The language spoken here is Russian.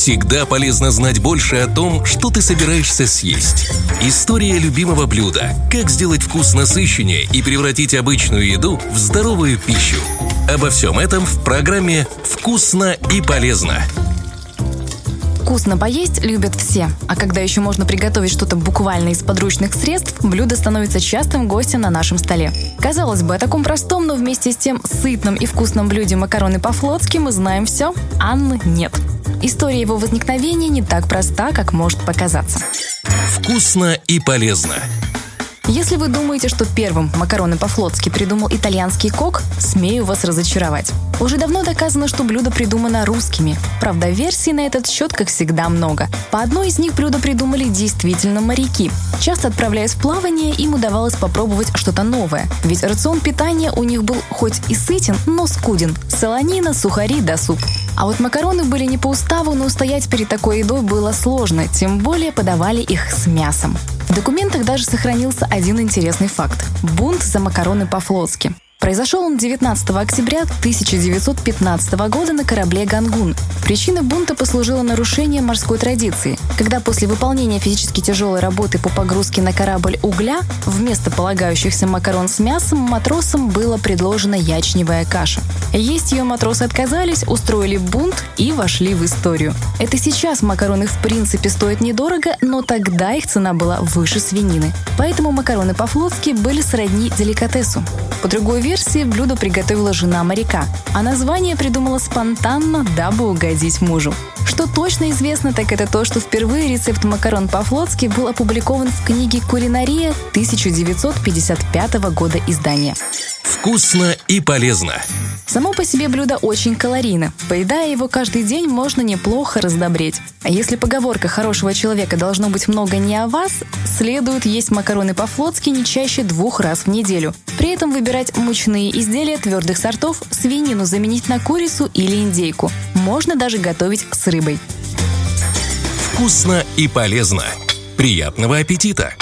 Всегда полезно знать больше о том, что ты собираешься съесть. История любимого блюда. Как сделать вкус насыщеннее и превратить обычную еду в здоровую пищу. Обо всем этом в программе «Вкусно и полезно». Вкусно поесть любят все, а когда еще можно приготовить что-то буквально из подручных средств, блюдо становится частым гостем на нашем столе. Казалось бы, о таком простом, но вместе с тем сытном и вкусном блюде макароны по-флотски мы знаем все, Анны нет. История его возникновения не так проста, как может показаться. Вкусно и полезно. Если вы думаете, что первым макароны по-флотски придумал итальянский кок, смею вас разочаровать. Уже давно доказано, что блюдо придумано русскими. Правда, версий на этот счет, как всегда, много. По одной из них блюдо придумали действительно моряки. Часто отправляясь в плавание, им удавалось попробовать что-то новое. Ведь рацион питания у них был хоть и сытен, но скуден. Солонина, сухари да суп. А вот макароны были не по уставу, но устоять перед такой едой было сложно, тем более подавали их с мясом. В документах даже сохранился один интересный факт – бунт за макароны по-флотски. Произошел он 19 октября 1915 года на корабле «Гангун». Причиной бунта послужило нарушение морской традиции, когда после выполнения физически тяжелой работы по погрузке на корабль угля вместо полагающихся макарон с мясом матросам было предложена ячневая каша. Есть ее матросы отказались, устроили бунт и вошли в историю. Это сейчас макароны в принципе стоят недорого, но тогда их цена была выше свинины. Поэтому макароны по-флотски были сродни деликатесу. По другой версии, блюдо приготовила жена моряка, а название придумала спонтанно, дабы угодить мужу. Что точно известно, так это то, что впервые рецепт макарон по-флотски был опубликован в книге «Кулинария» 1955 года издания. Вкусно и полезно. Само по себе блюдо очень калорийно. Поедая его каждый день, можно неплохо раздобреть. А если поговорка хорошего человека должно быть много не о вас, следует есть макароны по-флотски не чаще двух раз в неделю. При этом выбирать мучные изделия твердых сортов, свинину заменить на курицу или индейку. Можно даже готовить с рыбой. Вкусно и полезно. Приятного аппетита!